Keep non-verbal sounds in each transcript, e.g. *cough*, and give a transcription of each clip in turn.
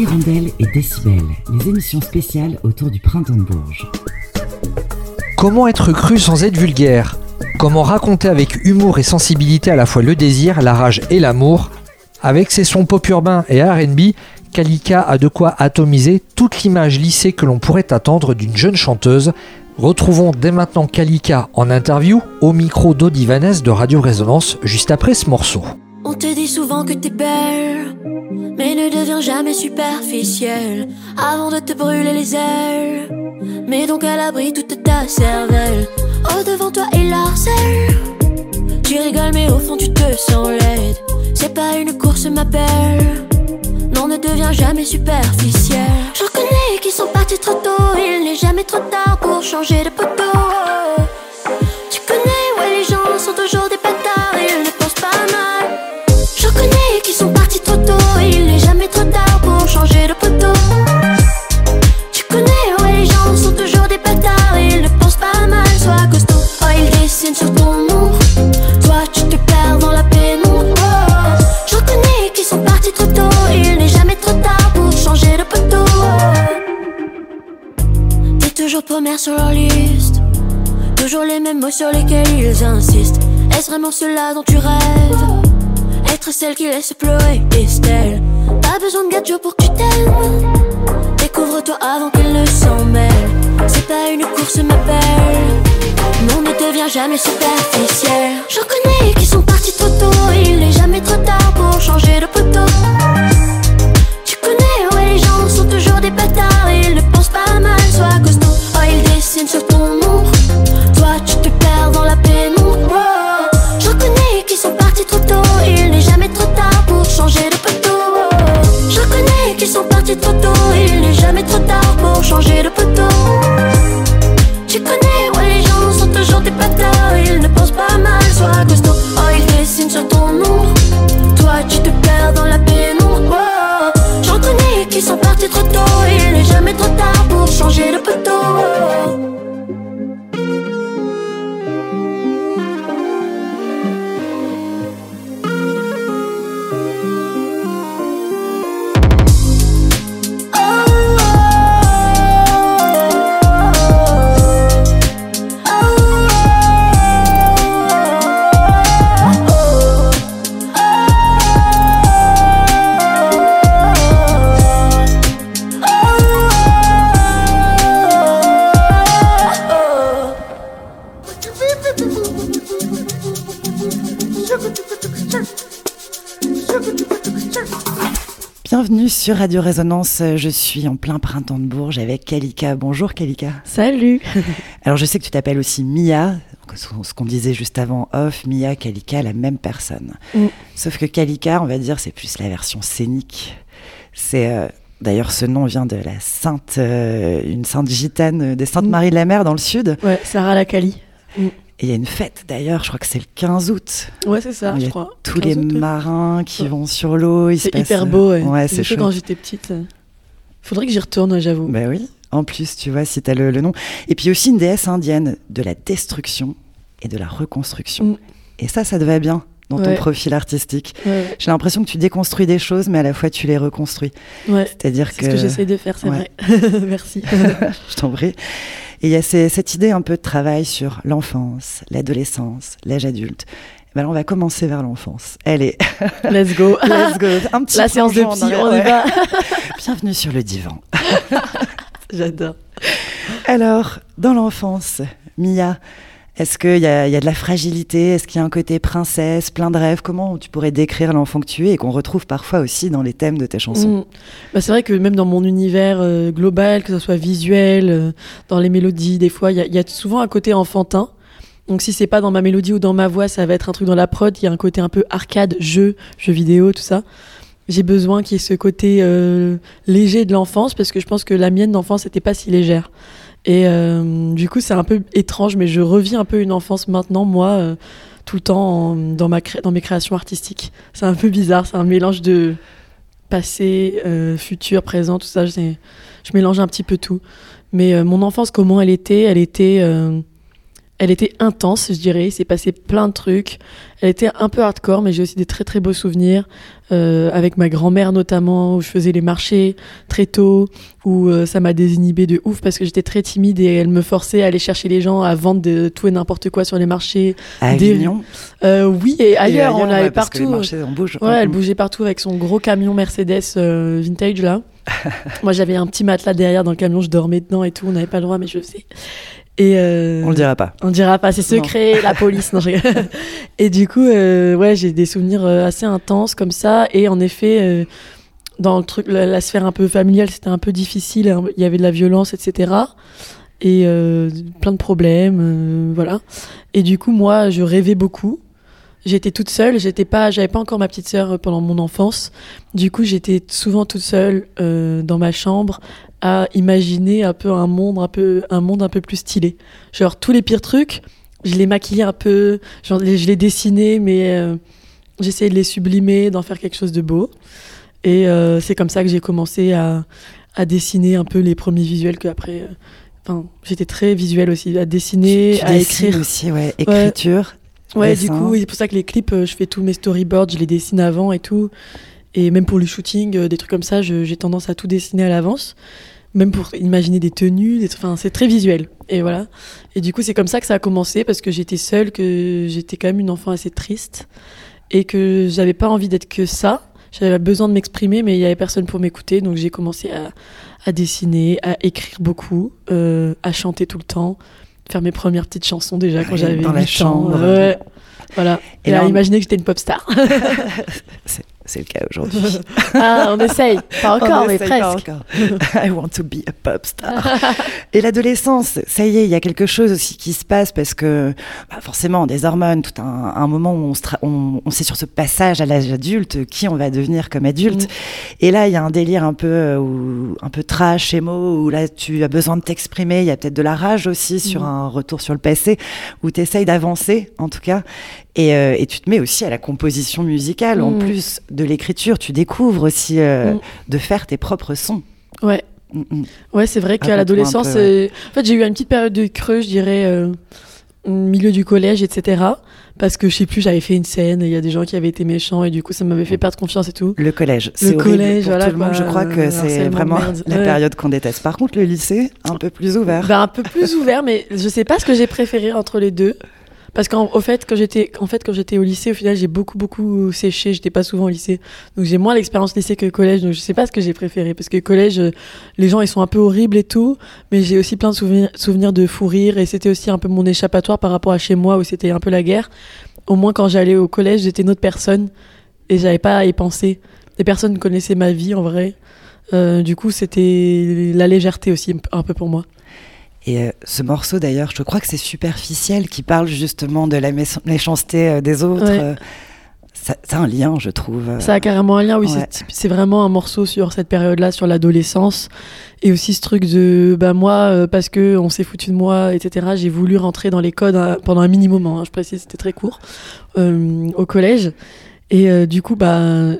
Hirondelle et Décibel, les émissions spéciales autour du printemps de. Comment être cru sans être vulgaire? Comment raconter avec humour et sensibilité à la fois le désir, la rage et l'amour? Avec ses sons pop urbains et RB, Kalika a de quoi atomiser toute l'image lissée que l'on pourrait attendre d'une jeune chanteuse. Retrouvons dès maintenant Kalika en interview au micro Vanessa de Radio Résonance juste après ce morceau. On te dit souvent que t'es belle, mais ne deviens jamais superficielle avant de te brûler les ailes. Mets donc à l'abri toute ta cervelle. Oh, devant toi et l'harcèle. Tu rigoles, mais au fond tu te sens laide. C'est pas une course, ma belle. Non, ne deviens jamais superficielle. J'en connais qui sont partis trop tôt. Il n'est jamais trop tard pour changer de poteau. Toujours première sur leur liste. Toujours les mêmes mots sur lesquels ils insistent. Est-ce vraiment cela dont tu rêves? Être celle qui laisse pleurer Estelle. Pas besoin de gadget pour que tu t'aimes. Découvre-toi avant qu'elle ne s'en mêle. C'est pas une course, ma belle. Non, ne deviens jamais superficielle. J'en connais qui sont partis trop tôt. Il n'est jamais trop tard pour changer de poteau. Tu connais, ouais, les gens sont toujours des bâtards. Ils ne pensent pas mal, sois costaud. Oh, changer de poteau. Tu connais, ouais, les gens sont toujours des bâtards. Ils ne pensent pas mal, sois costaud. Oh, ils dessinent sur ton nom. Toi, tu te perds dans la pénombre. Oh, J'en connais qui sont partis trop tôt. Il n'est jamais trop tard pour changer de sur Radio Résonance. Je suis en plein printemps de Bourges avec Kalika. Bonjour Kalika. Salut *laughs* Alors je sais que tu t'appelles aussi Mia. Ce qu'on disait juste avant off, Mia, Kalika, la même personne. Mm. Sauf que Kalika, on va dire, c'est plus la version scénique. C'est euh, d'ailleurs ce nom vient de la sainte, euh, une sainte gitane euh, des Saintes Mm. Marie de la Mer dans le sud. Ouais, Sarah Lacali. Et il y a une fête d'ailleurs, je crois que c'est le 15 août. Ouais, c'est ça, je crois. Tous les 15 août, ouais. marins qui Ouais. vont sur l'eau. C'est hyper euh, beau, ouais. Ouais, c'est chaud. quand j'étais petite. euh. Faudrait que j'y retourne, j'avoue. Ben oui, en plus, tu vois, si tu as le, le nom. Et puis aussi une déesse indienne de la destruction et de la reconstruction. Mm. Et ça, ça te va bien dans ton profil artistique. Ouais, J'ai l'impression que tu déconstruis des choses, mais à la fois tu les reconstruis. ouais. C'est-à-dire C'est que... ce que j'essaie de faire, c'est vrai. *laughs* Merci. *laughs* Je t'en prie. Et il y a ces- cette idée un peu de travail sur l'enfance, l'adolescence, l'âge adulte. Ben alors, on va commencer vers l'enfance. Allez, *laughs* Let's go. *laughs* let's go. Un petit La séance de psy, on y va. *laughs* Bienvenue sur le divan. J'adore. Alors, dans l'enfance, Mia, est-ce qu'il y, y a de la fragilité? Est-ce qu'il y a un côté princesse, plein de rêves? Comment tu pourrais décrire l'enfant que tu es et qu'on retrouve parfois aussi dans les thèmes de tes chansons? Mm. Bah, c'est vrai que même dans mon univers euh, global, que ce soit visuel, euh, dans les mélodies, des fois, il y, a- il y a souvent un côté enfantin. Donc si c'est pas dans ma mélodie ou dans ma voix, ça va être un truc dans la prod. Il y a un côté un peu arcade, jeu, jeu vidéo, tout ça. J'ai besoin qu'il y ait ce côté euh, léger de l'enfance parce que je pense que la mienne d'enfance n'était pas si légère. Et euh, du coup, c'est un peu étrange, mais je revis un peu une enfance maintenant, moi, euh, tout le temps dans, ma dans mes créations artistiques. C'est un peu bizarre, c'est un mélange de passé, euh, futur, présent, tout ça. Je, mélange un petit peu tout. Mais mon enfance, comment elle était? Elle était, Elle était intense, je dirais. Il s'est passé plein de trucs. Elle était un peu hardcore, mais j'ai aussi des très très beaux souvenirs. Euh, avec ma grand-mère notamment, où je faisais les marchés très tôt, où euh, ça m'a désinhibé de ouf parce que j'étais très timide et elle me forçait à aller chercher les gens à vendre de tout et n'importe quoi sur les marchés. À Des- Euh, oui, et ailleurs, on ouais, allait parce que les partout. marchés, on bouge. Ouais, elle Mm. bougeait partout avec son gros camion Mercedes euh, vintage là. *laughs* Moi j'avais un petit matelas derrière dans le camion, je dormais dedans et tout, on n'avait pas le droit mais je le sais. Et euh, On le dira pas. on dira pas, c'est secret, la police. Non, *laughs* et du coup, euh, ouais, j'ai des souvenirs euh, assez intenses comme ça. Et en effet, euh, dans le truc, la, la sphère un peu familiale, c'était un peu difficile. hein. Il y avait de la violence, etc. Et euh, plein de problèmes, euh, voilà. Et du coup, moi, je rêvais beaucoup. J'étais toute seule. J'étais pas, j'avais pas encore ma petite sœur pendant mon enfance. Du coup, j'étais souvent toute seule euh, dans ma chambre à imaginer un peu un monde un peu un monde un peu plus stylé. Genre tous les pires trucs, je les maquillais un peu, genre, je les dessinais, mais euh, j'essayais de les sublimer, d'en faire quelque chose de beau. Et euh, c'est comme ça que j'ai commencé à, à dessiner un peu les premiers visuels que après. euh, Enfin, j'étais très visuelle aussi, à dessiner, tu à dessines écrire. aussi, ouais. Écriture. Ouais, du coup, c'est pour ça que les clips, euh, je fais tous mes storyboards, je les dessine avant et tout. Et même pour le shooting, euh, des trucs comme ça, j'ai tendance à tout dessiner à l'avance. Même pour imaginer des tenues, des enfin, c'est très visuel. Et voilà. Et du coup, c'est comme ça que ça a commencé parce que j'étais seule, que j'étais quand même une enfant assez triste et que j'avais pas envie d'être que ça. J'avais besoin de m'exprimer, mais il y avait personne pour m'écouter. Donc j'ai commencé à, à dessiner, à écrire beaucoup, euh, à chanter tout le temps, faire mes premières petites chansons déjà quand j'avais dans la 8 ans. chambre. Ouais. Voilà. Et Et, là, on- imaginer que j'étais une pop star. *laughs* *laughs* C'est le cas aujourd'hui. *laughs* ah, on essaye. Pas encore, On mais essaye pas presque. encore. *laughs* I want to be a pop star. Et l'adolescence, ça y est, il y a quelque chose aussi qui se passe parce que bah, forcément, des hormones, tout un, un moment où on, on, on sait sur ce passage à l'âge adulte qui on va devenir comme adulte. Mm. Et là, il y a un délire un peu, euh, où- un peu trash, émo, où là, tu as besoin de t'exprimer. Il y a peut-être de la rage aussi sur Mm. un retour sur le passé, où tu essayes d'avancer, en tout cas. Et, euh, et tu te mets aussi à la composition musicale, en Mm. plus de l'écriture. Tu découvres aussi euh, Mm. de faire tes propres sons. Ouais. Mm, mm. Ouais, c'est vrai qu'à l'adolescence, ouais. en fait, j'ai eu une petite période de creux, je dirais, euh, au milieu du collège, etc. Parce que je sais plus, j'avais fait une scène, et il y a des gens qui avaient été méchants, et du coup, ça m'avait fait perdre confiance et tout. Le collège, c'est collège, pour voilà, tout le monde. Je crois que c'est de vraiment merde. la Ouais. période qu'on déteste. Par contre, le lycée, un peu plus ouvert. Ben, un peu plus ouvert, mais je sais pas ce que j'ai préféré entre les deux. Parce qu'au fait, quand j'étais, en fait, au lycée, au final, j'ai beaucoup, beaucoup séché. J'étais pas souvent au lycée, donc j'ai moins l'expérience lycée que collège. Donc je sais pas ce que j'ai préféré, parce que collège, euh, les gens ils sont un peu horribles et tout, mais j'ai aussi plein de souvenirs, souvenirs de fou rire et c'était aussi un peu mon échappatoire par rapport à chez moi où c'était un peu la guerre. Au moins quand j'allais au collège, j'étais une autre personne et j'avais pas à y penser. Les personnes connaissaient ma vie en vrai. Euh, du coup, c'était la légèreté aussi un peu pour moi. Et euh, ce morceau, d'ailleurs, je crois que c'est superficiel, qui parle justement de la méch- méchanceté euh, des autres. Ouais. euh, ça, ça a un lien, je trouve. Ça a carrément un lien, oui. Ouais. c'est- vraiment un morceau sur cette période-là, sur l'adolescence. Et aussi ce truc de, bah moi, parce que on s'est foutu de moi, etc., j'ai voulu rentrer dans les codes pendant un mini moment, hein, je précise, c'était très court, euh, au collège. Et euh, du coup, bah,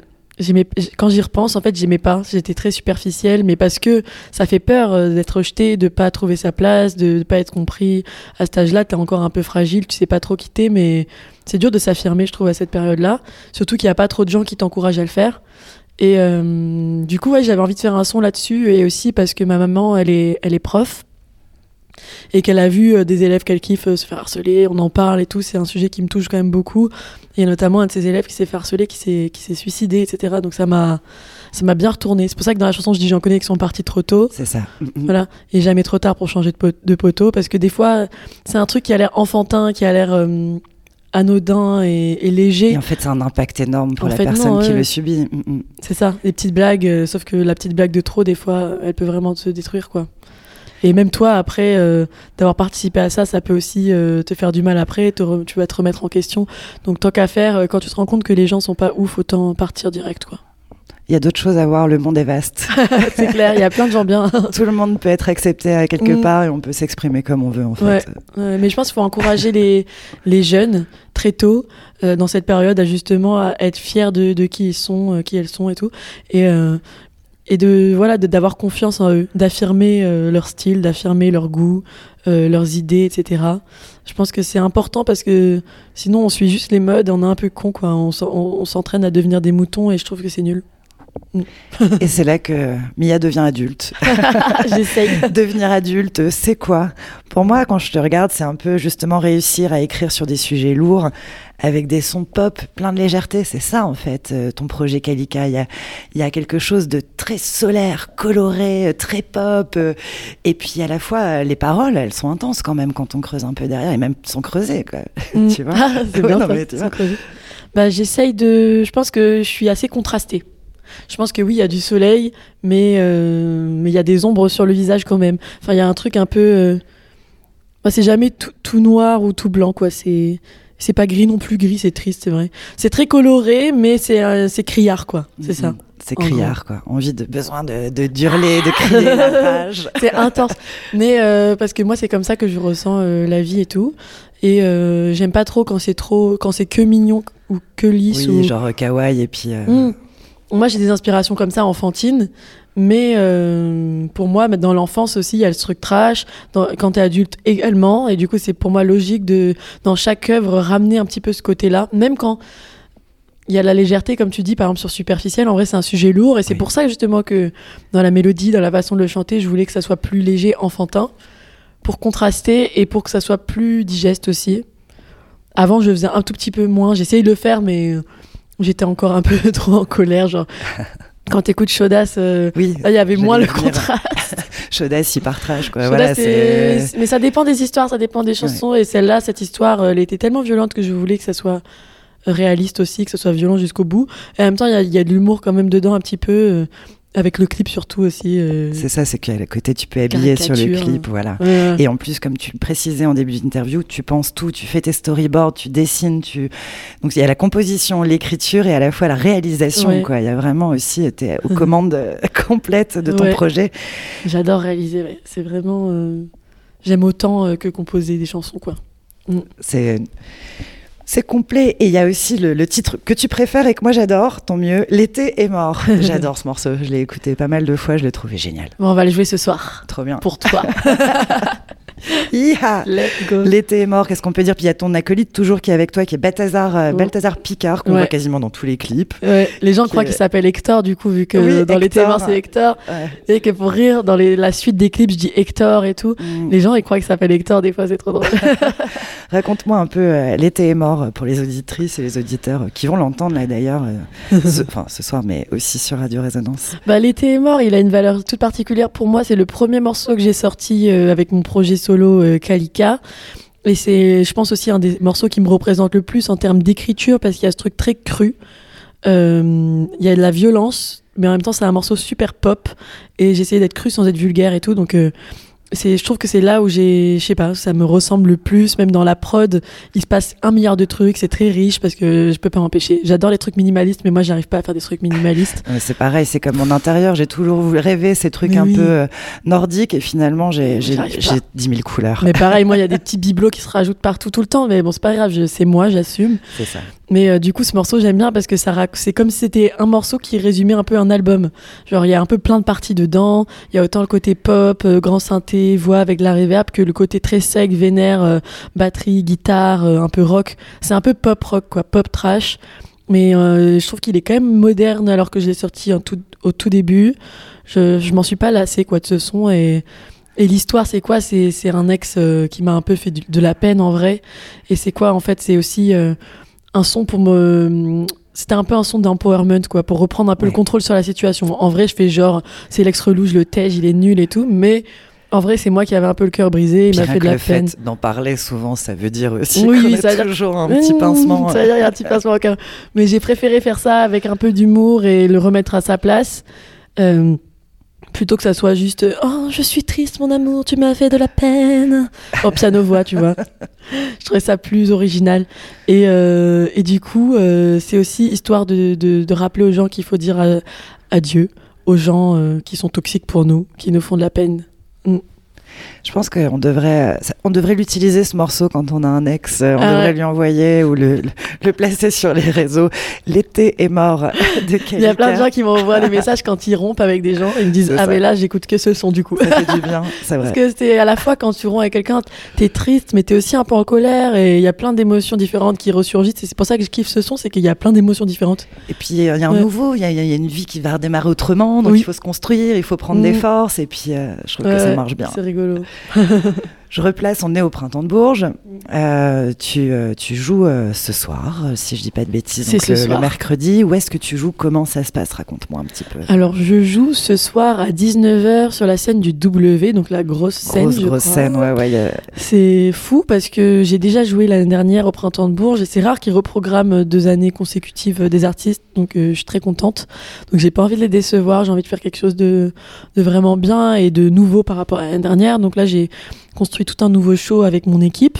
quand j'y repense, en fait, j'aimais pas. J'étais très superficielle, mais parce que ça fait peur euh, d'être rejeté, de pas trouver sa place, de, de pas être compris. À cet âge-là, t'es encore un peu fragile, tu sais pas trop quitter, mais c'est dur de s'affirmer, je trouve, à cette période-là. Surtout qu'il n'y a pas trop de gens qui t'encouragent à le faire. Et euh, du coup, ouais, j'avais envie de faire un son là-dessus, et aussi parce que ma maman, elle est, elle est prof, et qu'elle a vu euh, des élèves qu'elle kiffe euh, se faire harceler, on en parle et tout, c'est un sujet qui me touche quand même beaucoup. Il y a notamment un de ses élèves qui s'est fait harceler, qui s'est, qui s'est suicidé, etc. Donc ça m'a, ça m'a bien retourné. C'est pour ça que dans la chanson, je dis j'en connais qui sont partis trop tôt. C'est ça. Voilà, et jamais trop tard pour changer de, pot- de poteau, parce que des fois, c'est un truc qui a l'air enfantin, qui a l'air euh, anodin et, et léger. Et en fait, c'est un impact énorme pour En la fait, personne non, qui le subit. C'est ça, des petites blagues, euh, sauf que la petite blague de trop, des fois, elle peut vraiment se détruire, quoi. Et même toi, après, euh, d'avoir participé à ça, ça peut aussi euh, te faire du mal après, te re- tu vas te remettre en question. Donc, tant qu'à faire, euh, quand tu te rends compte que les gens sont pas ouf, autant partir direct, quoi. Il y a d'autres choses à voir, le monde est vaste. *laughs* C'est clair, il y a plein de gens bien. *laughs* Tout le monde peut être accepté à quelque Mm. part et on peut s'exprimer comme on veut, en fait. Ouais. Mais je pense qu'il faut encourager les, les jeunes très tôt euh, dans cette période à justement à être fiers de, de qui ils sont, euh, qui elles sont et tout. Et, euh, et de voilà d'avoir confiance en eux, d'affirmer euh, leur style, d'affirmer leur goût, euh, leurs idées, etc. Je pense que c'est important parce que sinon on suit juste les modes, on est un peu con quoi. On s'entraîne à devenir des moutons et je trouve que c'est nul. Et c'est là que Mia devient adulte. *laughs* J'essaye. *laughs* Devenir adulte, c'est quoi? Pour moi, quand je te regarde, c'est un peu justement réussir à écrire sur des sujets lourds avec des sons pop, plein de légèreté. C'est ça, en fait, euh, ton projet Kalika. Il y a, il y a quelque chose de très solaire, coloré, euh, très pop. euh, Et puis, à la fois, les paroles, elles sont intenses quand même quand on creuse un peu derrière, et même sans creuser, quoi. *laughs* Tu vois? Ah, c'est Ouais, bien non, mais tu vois. Bah, j'essaye de. Je pense que je suis assez contrastée. Je pense que oui, il y a du soleil, mais euh, mais il y a des ombres sur le visage quand même. Enfin, il y a un truc un peu. euh, c'est jamais tout, tout noir ou tout blanc, quoi. C'est c'est pas gris non plus. Gris, c'est triste, c'est vrai. C'est très coloré, mais c'est euh, c'est criard, quoi. C'est ça. Mhm. C'est criard, quoi. Envie de, besoin de, de d'hurler, de crier la *laughs* rage. *laughs* C'est intense. Mais euh, parce que moi, c'est comme ça que je ressens la vie et tout. Et j'aime pas trop quand c'est trop, quand c'est que mignon ou que lisse. Oui, ou... genre kawaii, et puis... Mm. Moi, j'ai des inspirations comme ça enfantines, mais euh, pour moi, dans l'enfance aussi, il y a le truc trash. Dans, quand t'es adulte également, et du coup, c'est pour moi logique de, dans chaque œuvre, ramener un petit peu ce côté-là, même quand il y a la légèreté, comme tu dis, par exemple sur superficiel. En vrai, c'est un sujet lourd, et c'est Oui. pour ça justement que dans la mélodie, dans la façon de le chanter, je voulais que ça soit plus léger, enfantin, pour contraster et pour que ça soit plus digeste aussi. Avant, je faisais un tout petit peu moins. J'essayais de le faire, mais j'étais encore un peu *laughs* trop en colère. Genre, *laughs* quand t'écoutes Chaudas, euh, Oui, il y avait moins le contraste. *laughs* Chaudas, il partage, quoi. Chaudas, voilà. Mais ça dépend des histoires, ça dépend des chansons. Et celle-là, cette histoire, elle était tellement violente que je voulais que ça soit réaliste aussi, que ce soit violent jusqu'au bout. Et en même temps, il y y, a de l'humour quand même dedans, un petit peu, euh, avec le clip surtout aussi. euh. C'est ça, c'est qu'à côté, tu peux habiller sur le clip, voilà. Ouais, ouais. Et en plus, comme tu le précisais en début d'interview, tu penses tout, tu fais tes storyboards, tu dessines, tu... Donc il y a la composition, l'écriture et à la fois la réalisation, Ouais. quoi. Il y a vraiment aussi, t'es aux *laughs* commandes euh, *laughs* complètes de ton Ouais. projet. J'adore réaliser, ouais. c'est vraiment... euh, J'aime autant euh, que composer des chansons, quoi. C'est... C'est complet et il y a aussi le, le titre que tu préfères et que moi j'adore, tant mieux. L'été est mort. *laughs* J'adore ce morceau, je l'ai écouté pas mal de fois, je l'ai trouvé génial. Bon, on va le jouer ce soir. Trop bien. Pour toi. *laughs* Hi-ha Let's go. L'été est mort, qu'est-ce qu'on peut dire? Puis il y a ton acolyte toujours qui est avec toi, qui est Balthazar, euh, Oh. Balthazar Picard, qu'on Ouais. voit quasiment dans tous les clips. Ouais, les gens Qui croient est- qu'il s'appelle Hector, du coup, vu que Oui, dans l'été Hector. mort, c'est Hector. Ouais. Et que pour rire, dans les- la suite des clips, je dis Hector et tout. Mm. Les gens, ils croient qu'il s'appelle Hector, des fois, c'est trop drôle. *laughs* Raconte-moi un peu euh, L'été est mort pour les auditrices et les auditeurs euh, qui vont l'entendre là d'ailleurs, euh, ce, *laughs* enfin, ce soir, mais aussi sur Radio Résonance. bah, l'été est mort, il a une valeur toute particulière pour moi. C'est le premier morceau que j'ai sorti euh, avec mon projet solo euh, Kalika. Et c'est, je pense aussi, un des morceaux qui me représente le plus en termes d'écriture parce qu'il y a ce truc très cru. Euh, Il y a de la violence, mais en même temps, c'est un morceau super pop. Et essayé d'être cru sans être vulgaire et tout. Donc, euh, c'est, je trouve que c'est là où j'ai, je sais pas, ça me ressemble le plus. Même dans la prod, il se passe un milliard de trucs. C'est très riche parce que je peux pas m'empêcher. J'adore les trucs minimalistes, mais moi, j'arrive pas à faire des trucs minimalistes. *laughs* C'est pareil, c'est comme mon intérieur, j'ai toujours rêver ces trucs Mais un oui. peu euh, nordiques et finalement j'ai j'ai- J'arrive pas. j'ai 10 000 couleurs. Mais pareil, moi, il y a des *laughs* petits bibelots qui se rajoutent partout tout le temps. Mais bon, c'est pas grave, c'est moi, j'assume. C'est ça. Mais euh, du coup, ce morceau, j'aime bien parce que ça c'est comme si c'était un morceau qui résumait un peu un album. Genre, il y a un peu plein de parties dedans. Il y a autant le côté pop, euh, grand synthé, voix avec la reverb que le côté très sec, vénère, euh, batterie, guitare, euh, un peu rock. C'est un peu pop rock, quoi, pop trash. Mais euh, je trouve qu'il est quand même moderne alors que je l'ai sorti en tout- au tout début. Je, je m'en suis pas lassée, quoi, de ce son. Et, et l'histoire, c'est quoi? C'est un ex euh, qui m'a un peu fait de la peine en vrai. Et c'est quoi, en fait? C'est aussi. Un son pour me c'était un peu un son d'empowerment quoi pour reprendre un peu Ouais. le contrôle sur la situation en vrai je fais genre c'est l'ex relou je le tège il est nul et tout mais en vrai c'est moi qui avais un peu le cœur brisé il m'a fait de la le peine fait d'en parler souvent, ça veut dire aussi Oui, oui, a ça dire- toujours un petit pincement. ça veut dire il y a un petit pincement au cœur mais j'ai préféré faire ça avec un peu d'humour et le remettre à sa place euh, plutôt que ça soit juste oh je suis triste mon amour tu m'as fait de la peine au piano voix tu vois. Je trouvais ça plus original. Et, euh, et du coup euh, c'est aussi histoire de, de, rappeler aux gens qu'il faut dire à- adieu aux gens euh, qui sont toxiques pour nous qui nous font de la peine Je pense qu'on devrait, on devrait l'utiliser ce morceau quand on a un ex. euh, On Ah devrait ouais. lui envoyer ou le, le, le placer sur les réseaux. L'été est mort *laughs* de. Il y a plein de gens qui m'envoient des messages quand ils rompent avec des gens. Ils me disent Ah, mais là, j'écoute que ce son du coup. Ça fait du bien, c'est vrai. Parce que c'est à la fois quand tu romps avec quelqu'un, t'es triste, mais t'es aussi un peu en colère et il y a plein d'émotions différentes qui ressurgissent. C'est pour ça que je kiffe ce son, c'est qu'il y a plein d'émotions différentes. Et puis il y a un Ouais. nouveau, il y, a- il y a une vie qui va redémarrer autrement, donc Oui. il faut se construire, il faut prendre des Mhm. forces, et puis euh, je trouve que ça marche bien. C'est rigolo. 呵呵呵呵 Je replace, on est au printemps de Bourges. Euh, tu, euh, tu joues euh, ce soir, si je dis pas de bêtises, donc ce le, mercredi. Où est-ce que tu joues? Comment ça se passe? Raconte-moi un petit peu. Alors, je joue ce soir à 19h sur la scène du W, donc la grosse scène. Grosse, je grosse crois. scène, ouais, ouais. a- C'est fou parce que j'ai déjà joué l'année dernière au Printemps de Bourges et c'est rare qu'ils reprogramment deux années consécutives des artistes, donc euh, je suis très contente. Donc j'ai pas envie de les décevoir, j'ai envie de faire quelque chose de, de vraiment bien et de nouveau par rapport à l'année dernière. Donc là j'ai construit tout un nouveau show avec mon équipe.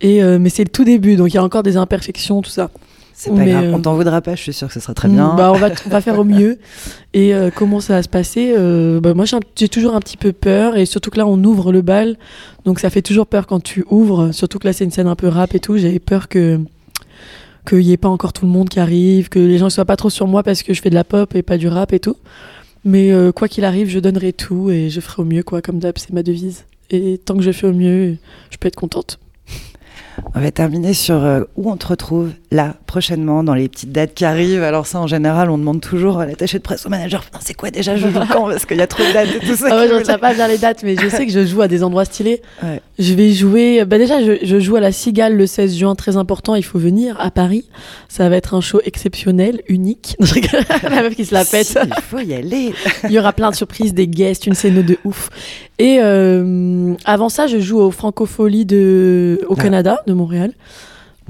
Et euh, mais c'est le tout début, donc il y a encore des imperfections, tout ça. C'est pas Mais, grave, euh, on t'en voudra pas, je suis sûre que ce sera très bien. Mm, Bah, on, va, on va faire au mieux. *laughs* Et euh, comment ça va se passer Euh, bah, Moi, j'ai toujours un petit peu peur. Et surtout que là, on ouvre le bal. Donc, ça fait toujours peur quand tu ouvres. Surtout que là, c'est une scène un peu rap et tout. J'avais peur que qu'il n'y ait pas encore tout le monde qui arrive, que les gens ne soient pas trop sur moi parce que je fais de la pop et pas du rap et tout. Mais euh, quoi qu'il arrive, je donnerai tout et je ferai au mieux, quoi. Comme d'hab, c'est ma devise. Et tant que je fais au mieux, je peux être contente. On va terminer sur euh, où on te retrouve là, prochainement, dans les petites dates qui arrivent. Alors ça, en général, on demande toujours à l'attaché de presse au manager, c'est quoi déjà, je joue quand? Parce qu'il y a trop de dates et tout ça. Ah ouais, je me- retiens pas bien les dates, mais je sais que je joue à des endroits stylés. Ouais. Je vais jouer. Bah déjà, je, je joue à la Cigale le 16 juin, très important. Il faut venir à Paris. Ça va être un show exceptionnel, unique. *laughs* La meuf qui se la pète. Si, il faut y aller. *laughs* Il y aura plein de surprises, des guests, une scène de ouf. Et euh, avant ça, je joue au Francofolie de au Ah. Canada, de Montréal.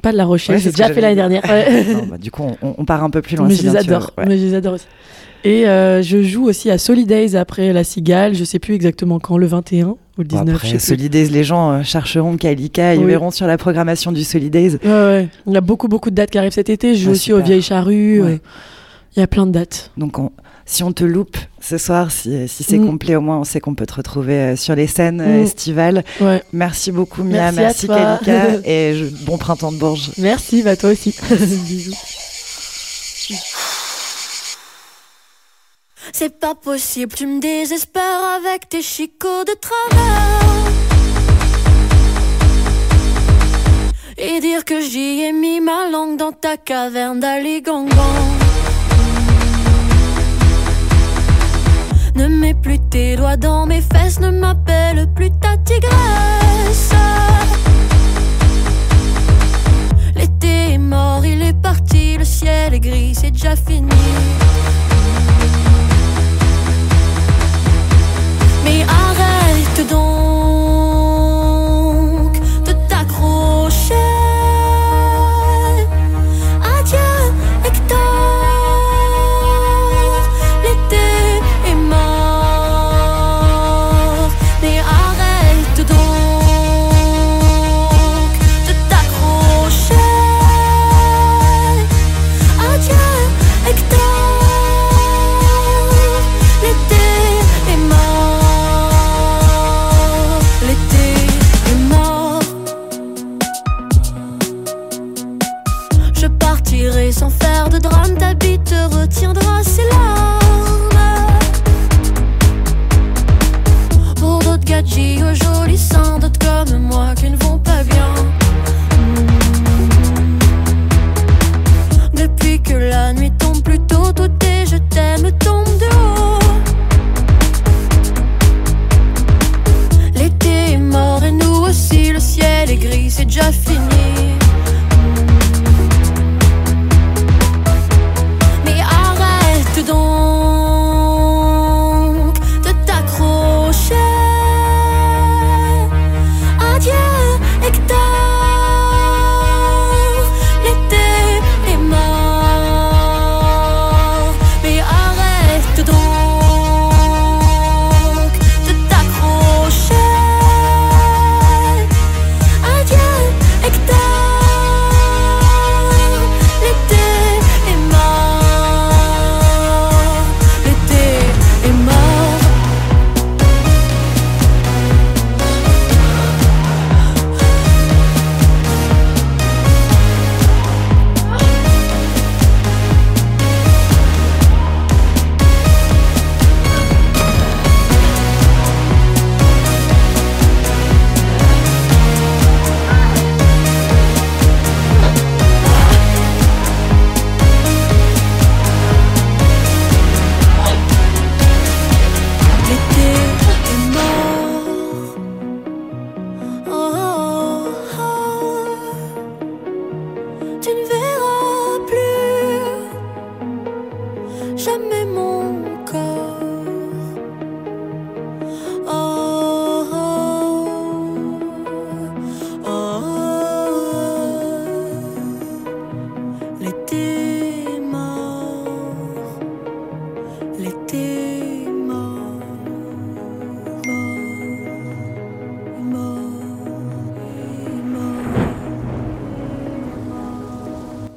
Pas de La Rochelle. Ouais, J'ai déjà fait l'année dernière. Ouais. Non, bah, du coup, on, on part un peu plus loin. mais je les adore. ouais. Mais je les adore aussi. Et euh, je joue aussi à Solidays après la Cigale. Je sais plus exactement quand, le 21 ou le Bon, 19. après, je sais plus. Solidays, les gens euh, chercheront Kalika, ils Oui. verront sur la programmation du Solidays. Ouais, ouais. Il y a beaucoup, beaucoup de dates qui arrivent cet été. Je joue Ah, aussi aux. Vieilles Charrues. Ouais. euh, Il y a plein de dates. Donc, on- si on te loupe ce soir, si, si c'est Mm. complet, au moins, on sait qu'on peut te retrouver euh, sur les scènes euh, Mm. estivales. Ouais. Merci beaucoup, Mia. Merci Merci. Kalika. *laughs* et je- bon printemps de Bourges. Merci, bah toi aussi. *laughs* Bisous. C'est pas possible, tu me désespères avec tes chicots de travers. Et dire que j'y ai mis ma langue dans ta caverne d'Aligangan. Ne mets plus tes doigts dans mes fesses, ne m'appelle plus ta tigresse. L'été est mort, il est parti, le ciel est gris, c'est déjà fini. Mais arrête donc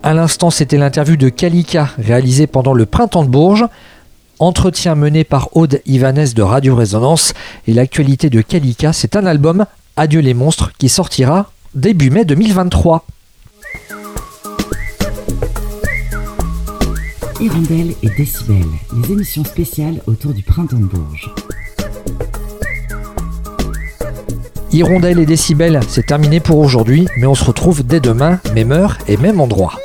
À l'instant, c'était l'interview de Kalika réalisée pendant le Printemps de Bourges. Entretien mené par Aude Ivanès de Radio Résonance. Et l'actualité de Kalika, c'est un album, Adieu les monstres, qui sortira début mai 2023. Hirondelle et Décibel, les émissions spéciales autour du printemps de Bourges. Hirondelle et Décibel, c'est terminé pour aujourd'hui, mais on se retrouve dès demain, même heure et même endroit.